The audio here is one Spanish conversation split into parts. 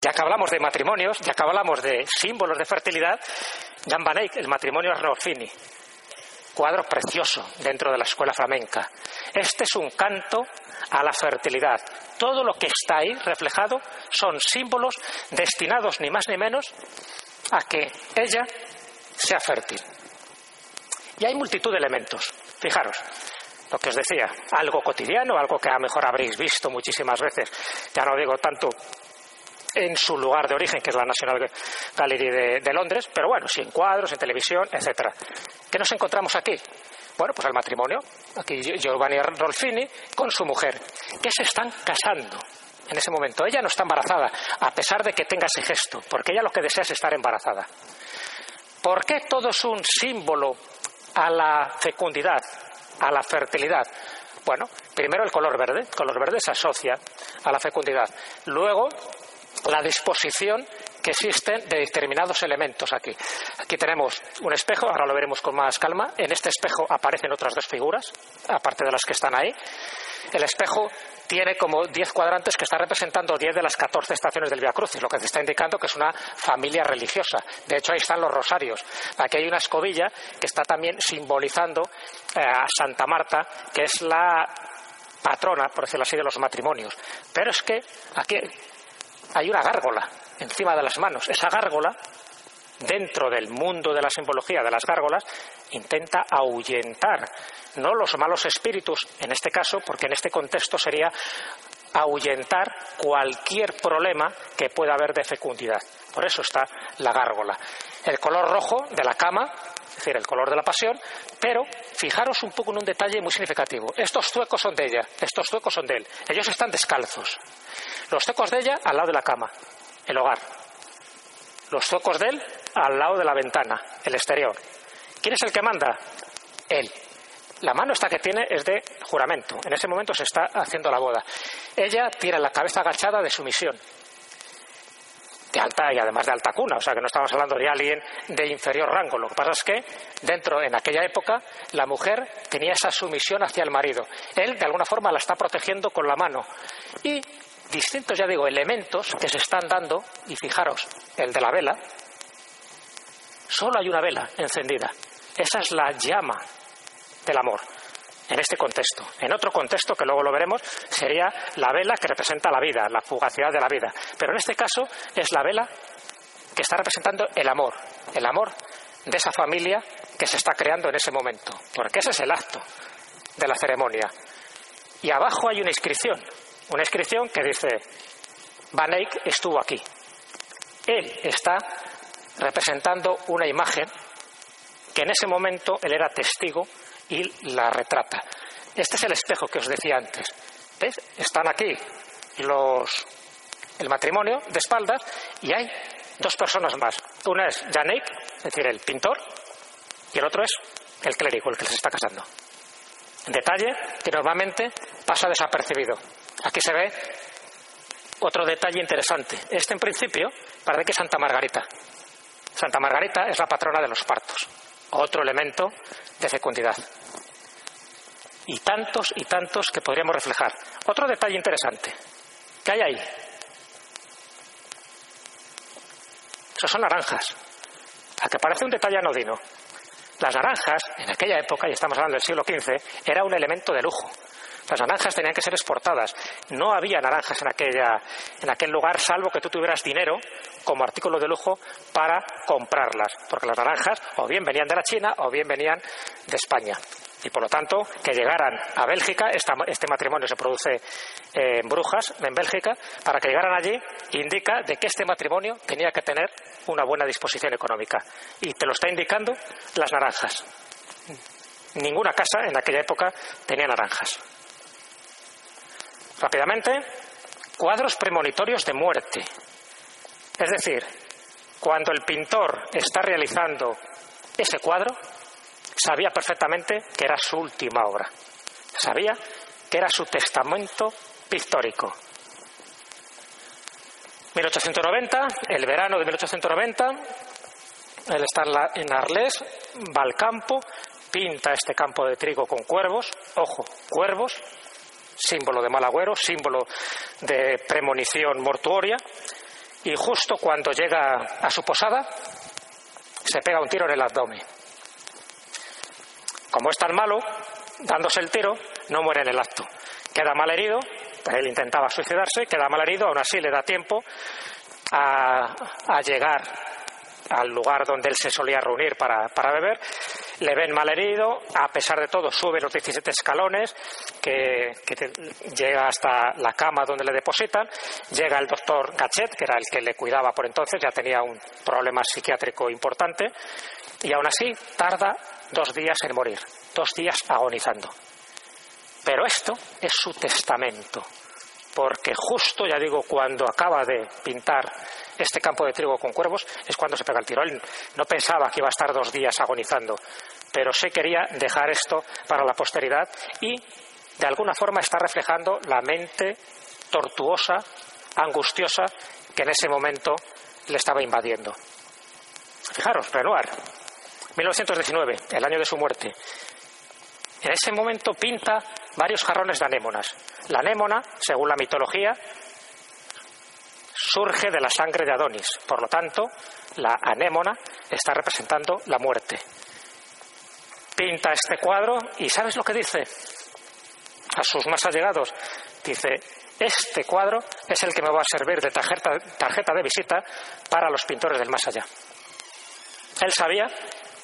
Ya que hablamos de matrimonios, ya que hablamos de símbolos de fertilidad, Jan van Eyck, el matrimonio Arnolfini. Cuadro precioso dentro de la escuela flamenca. Este es un canto a la fertilidad. Todo lo que está ahí reflejado son símbolos destinados ni más ni menos a que ella sea fértil. Y hay multitud de elementos. Fijaros, lo que os decía, algo cotidiano, algo que a lo mejor habréis visto muchísimas veces. Ya no digo tanto en su lugar de origen, que es la National Gallery de, Londres, pero bueno, sí en cuadros, en televisión, etcétera. ¿Qué nos encontramos aquí? Bueno, pues el matrimonio. Aquí Giovanni Rolfini con su mujer, que se están casando en ese momento. Ella no está embarazada, a pesar de que tenga ese gesto, porque ella lo que desea es estar embarazada. ¿Por qué todo es un símbolo a la fecundidad, a la fertilidad? Bueno, primero el color verde. El color verde se asocia a la fecundidad. Luego, la disposición que existen de determinados elementos aquí. Aquí tenemos un espejo, ahora lo veremos con más calma. En este espejo aparecen otras dos figuras, aparte de las que están ahí. El espejo tiene como 10 cuadrantes que está representando 10 de las 14 estaciones del Via Crucis, lo que te está indicando que es una familia religiosa. De hecho, ahí están los rosarios. Aquí hay una escobilla que está también simbolizando eh, a Santa Marta, que es la patrona, por decirlo así, de los matrimonios. Pero es que aquí hay una gárgola encima de las manos. Esa gárgola, dentro del mundo de la simbología de las gárgolas, intenta ahuyentar no los malos espíritus, en este caso, porque en este contexto sería ahuyentar cualquier problema que pueda haber de fecundidad. Por eso está la gárgola. El color rojo de la cama, es decir, el color de la pasión, pero fijaros un poco en un detalle muy significativo. Estos zuecos son de ella, estos zuecos son de él. Ellos están descalzos. Los zuecos de ella al lado de la cama, el hogar. Los zuecos de él al lado de la ventana, el exterior. ¿Quién es el que manda? Él. La mano esta que tiene es de juramento. En ese momento se está haciendo la boda. Ella tiene la cabeza agachada de sumisión. De alta y además de alta cuna, o sea que no estamos hablando de alguien de inferior rango. Lo que pasa es que dentro, en aquella época, la mujer tenía esa sumisión hacia el marido. Él, de alguna forma, la está protegiendo con la mano. Y distintos, ya digo, elementos que se están dando, y fijaros, el de la vela, solo hay una vela encendida. Esa es la llama del amor, en este contexto. En otro contexto, que luego lo veremos, sería la vela que representa la vida, la fugacidad de la vida. Pero en este caso es la vela que está representando el amor, el amor de esa familia que se está creando en ese momento, porque ese es el acto de la ceremonia. Y abajo hay una inscripción, una inscripción que dice, Van Eyck estuvo aquí. Él está representando una imagen que en ese momento él era testigo y la retrata. Este es el espejo que os decía antes. ¿Ves? Están aquí los, el matrimonio de espaldas y hay dos personas más. Una es Janek, es decir, el pintor, y el otro es el clérigo, el que se está casando. Detalle que normalmente pasa desapercibido. Aquí se ve otro detalle interesante. Este, en principio, parece que es Santa Margarita. Santa Margarita es la patrona de los partos, otro elemento de fecundidad. Y tantos y tantos que podríamos reflejar. Otro detalle interesante. ¿Qué hay ahí? Esos son naranjas. A que parece un detalle anodino. Las naranjas, en aquella época, y estamos hablando del siglo XV, era un elemento de lujo. Las naranjas tenían que ser exportadas. No había naranjas en, aquel lugar, salvo que tú tuvieras dinero como artículo de lujo para comprarlas. Porque las naranjas o bien venían de la China o bien venían de España. Y por lo tanto, que llegaran a Bélgica, este matrimonio se produce eh, en Brujas, en Bélgica, para que llegaran allí, indica de que este matrimonio tenía que tener una buena disposición económica. Y te lo está indicando las naranjas. Ninguna casa en aquella época tenía naranjas. Rápidamente, cuadros premonitorios de muerte. Es decir, cuando el pintor está realizando ese cuadro, sabía perfectamente que era su última obra. Sabía que era su testamento pictórico. 1890, el verano de 1890, él está en Arles, va al campo, pinta este campo de trigo con cuervos, ojo, cuervos, símbolo de mal agüero, símbolo de premonición mortuoria, y justo cuando llega a su posada, se pega un tiro en el abdomen. Como es tan malo, dándose el tiro, no muere en el acto. Queda mal herido, él intentaba suicidarse, queda mal herido, aún así le da tiempo a, llegar al lugar donde él se solía reunir para, para beber. Le ven mal herido, a pesar de todo sube los 17 escalones, que, llega hasta la cama donde le depositan. Llega el doctor Gachet, que era el que le cuidaba por entonces, ya tenía un problema psiquiátrico importante, y aún así tarda dos días en morir, dos días agonizando. Pero esto es su testamento, porque justo, ya digo, cuando acaba de pintar este campo de trigo con cuervos, es cuando se pega el tiro. Él no pensaba que iba a estar dos días agonizando, pero sí quería dejar esto para la posteridad y, de alguna forma, está reflejando la mente tortuosa, angustiosa, que en ese momento le estaba invadiendo. Fijaros, Renoir, 1919, el año de su muerte. En ese momento pinta varios jarrones de anémonas. La anémona, según la mitología, surge de la sangre de Adonis. Por lo tanto, la anémona está representando la muerte. Pinta este cuadro y ¿sabes lo que dice? A sus más allegados. Dice, este cuadro es el que me va a servir de tarjeta, tarjeta de visita para los pintores del más allá. Él sabía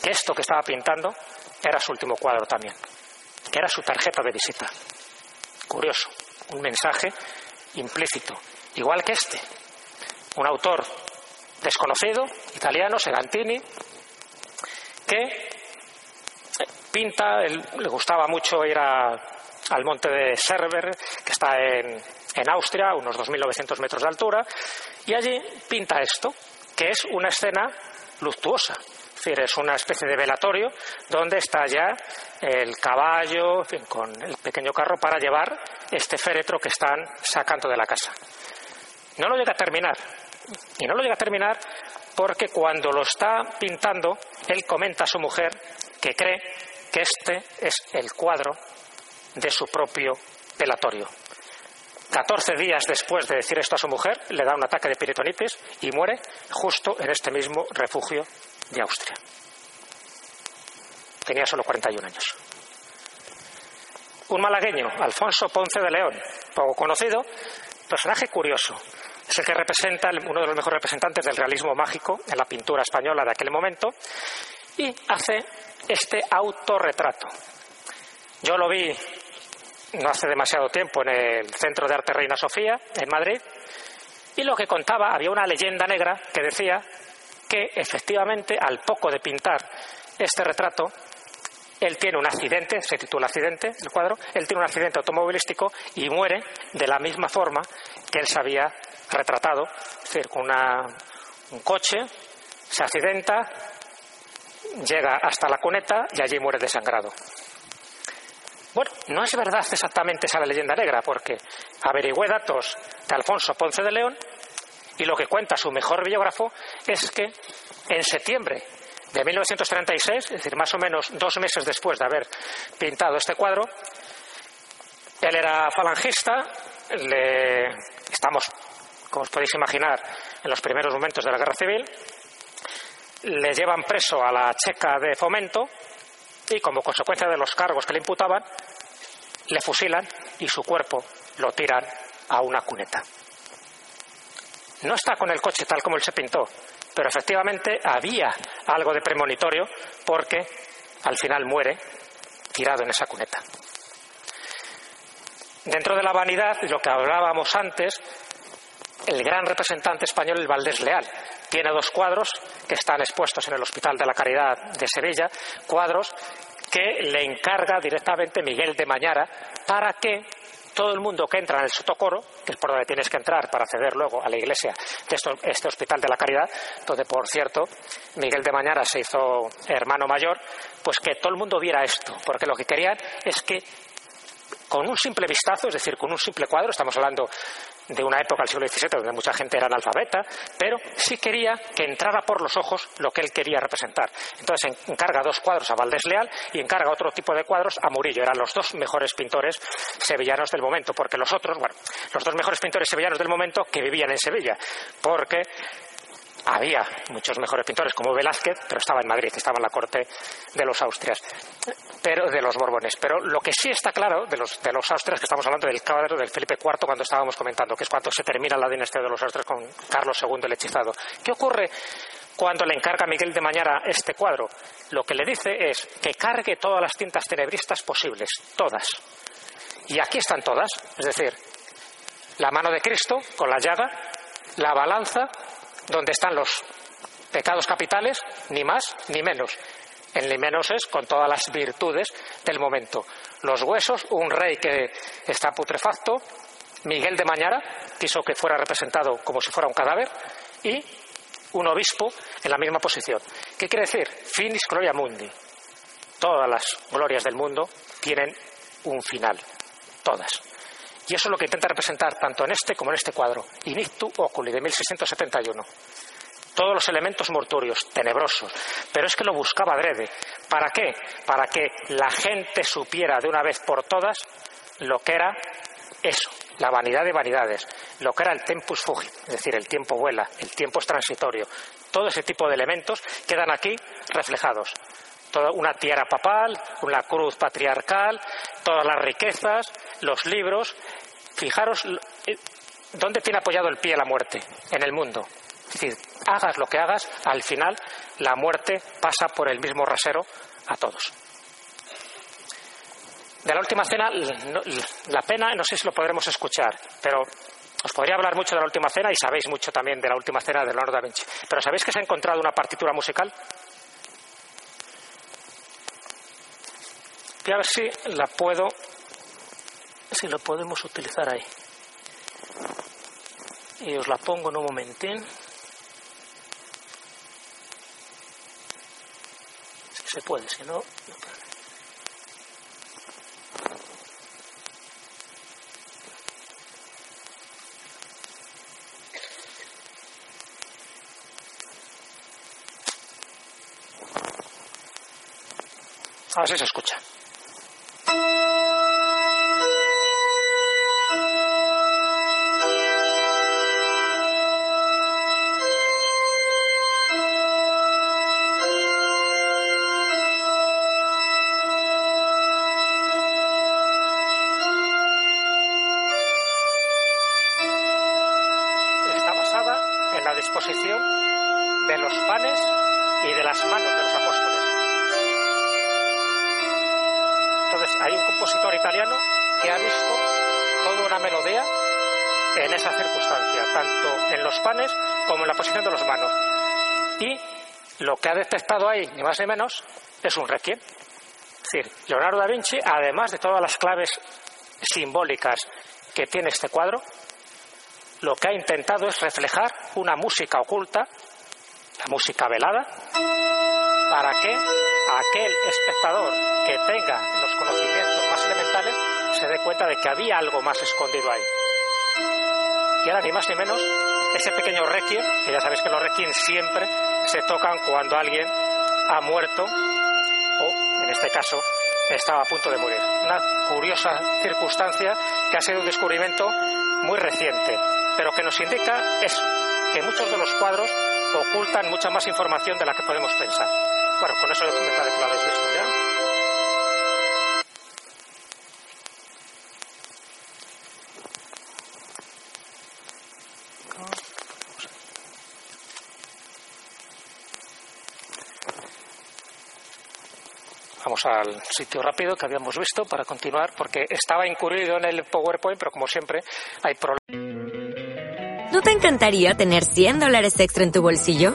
que esto que estaba pintando era su último cuadro también, que era su tarjeta de visita. Curioso, un mensaje implícito, igual que este, un autor desconocido, italiano, Segantini, que pinta, le gustaba mucho ir al monte de Server, que está en, en Austria, unos 2.900 metros de altura, y allí pinta esto, que es una escena luctuosa. Es decir, es una especie de velatorio donde está ya el caballo, con el pequeño carro para llevar este féretro que están sacando de la casa. No lo llega a terminar, y no lo llega a terminar porque cuando lo está pintando, él comenta a su mujer que cree que este es el cuadro de su propio velatorio. 14 días después de decir esto a su mujer, le da un ataque de peritonitis y muere justo en este mismo refugio de Austria. Tenía solo 41 años. Un malagueño, Alfonso Ponce de León, poco conocido, personaje curioso, es el que representa, uno de los mejores representantes del realismo mágico en la pintura española de aquel momento, y hace este autorretrato. Yo lo vi no hace demasiado tiempo en el Centro de Arte Reina Sofía, en Madrid, y lo que contaba, había una leyenda negra que decía que efectivamente al poco de pintar este retrato, él tiene un accidente, se titula accidente el cuadro, él tiene un accidente automovilístico y muere de la misma forma que él sabía retratado, es decir, con un coche, se accidenta, llega hasta la cuneta y allí muere desangrado. Bueno, no es verdad exactamente esa leyenda negra, porque averigüé datos de Alfonso Ponce de León y lo que cuenta su mejor biógrafo es que en septiembre de 1936, es decir, más o menos dos meses después de haber pintado este cuadro, él era falangista, le, estamos como os podéis imaginar, en los primeros momentos de la guerra civil, le llevan preso a la checa de fomento y como consecuencia de los cargos que le imputaban, le fusilan y su cuerpo lo tiran a una cuneta. No está con el coche tal como él se pintó, pero efectivamente había algo de premonitorio porque al final muere tirado en esa cuneta. Dentro de la vanidad, lo que hablábamos antes, el gran representante español, el Valdés Leal. Tiene dos cuadros que están expuestos en el Hospital de la Caridad de Sevilla, cuadros que le encarga directamente Miguel de Mañara para que todo el mundo que entra en el sotocoro, que es por donde tienes que entrar para acceder luego a la iglesia de este Hospital de la Caridad, donde, por cierto, Miguel de Mañara se hizo hermano mayor, pues que todo el mundo viera esto, porque lo que querían es que con un simple vistazo, es decir, con un simple cuadro, estamos hablando de una época del siglo XVII donde mucha gente era analfabeta, pero sí quería que entrara por los ojos lo que él quería representar. Entonces encarga dos cuadros a Valdés Leal y encarga otro tipo de cuadros a Murillo. Eran los dos mejores pintores sevillanos del momento, porque los otros, bueno, los dos mejores pintores sevillanos del momento que vivían en Sevilla, porque había muchos mejores pintores como Velázquez, pero estaba en Madrid, estaba en la corte de los Austrias, pero de los Borbones. Pero lo que sí está claro de los, de los Austrias, que estamos hablando del cuadro del Felipe IV cuando estábamos comentando, que es cuando se termina la dinastía de los Austrias con Carlos II el hechizado. ¿Qué ocurre cuando le encarga a Miguel de Mañara este cuadro? Lo que le dice es que cargue todas las tintas tenebristas posibles, todas. Y aquí están todas, es decir, la mano de Cristo con la llaga, la balanza donde están los pecados capitales, ni más ni menos. En ni menos es con todas las virtudes del momento. Los huesos, un rey que está putrefacto, Miguel de Mañara, quiso que fuera representado como si fuera un cadáver, y un obispo en la misma posición. ¿Qué quiere decir? Finis gloria mundi. Todas las glorias del mundo tienen un final. Todas. Y eso es lo que intenta representar tanto en este como en este cuadro, Inictu Oculi, de 1671. Todos los elementos mortuorios, tenebrosos. Pero es que lo buscaba adrede. ¿Para qué? Para que la gente supiera de una vez por todas lo que era eso, la vanidad de vanidades, lo que era el tempus fugit, es decir, el tiempo vuela, el tiempo es transitorio. Todo ese tipo de elementos quedan aquí reflejados. Toda una tierra papal, una cruz patriarcal, todas las riquezas, los libros. Fijaros eh, dónde tiene apoyado el pie la muerte en el mundo. Es decir, hagas lo que hagas, al final la muerte pasa por el mismo rasero a todos. De la última cena, la pena, no sé si lo podremos escuchar, pero os podría hablar mucho de la última cena y sabéis mucho también de la última cena de Leonardo da Vinci. Pero ¿sabéis que se ha encontrado una partitura musical? Voy a ver si la puedo si lo podemos utilizar ahí. Y os la pongo en un momentín. Si se puede, si no, no se escucha. Ha detectado ahí, ni más ni menos, es un requiem. Es decir, Leonardo da Vinci, además de todas las claves simbólicas que tiene este cuadro, lo que ha intentado es reflejar una música oculta, la música velada, para que aquel espectador que tenga los conocimientos más elementales se dé cuenta de que había algo más escondido ahí. Y ahora ni más ni menos ese pequeño requiem, que ya sabéis que los requiem siempre se tocan cuando alguien ha muerto o, en este caso, estaba a punto de morir. Una curiosa circunstancia que ha sido un descubrimiento muy reciente, pero que nos indica eso, que muchos de los cuadros ocultan mucha más información de la que podemos pensar. Bueno, con eso me parece que lo habéis visto ya. al sitio rápido que habíamos visto para continuar, porque estaba incurrido en el PowerPoint, pero como siempre hay problemas. ¿No te encantaría tener 100 dólares extra en tu bolsillo?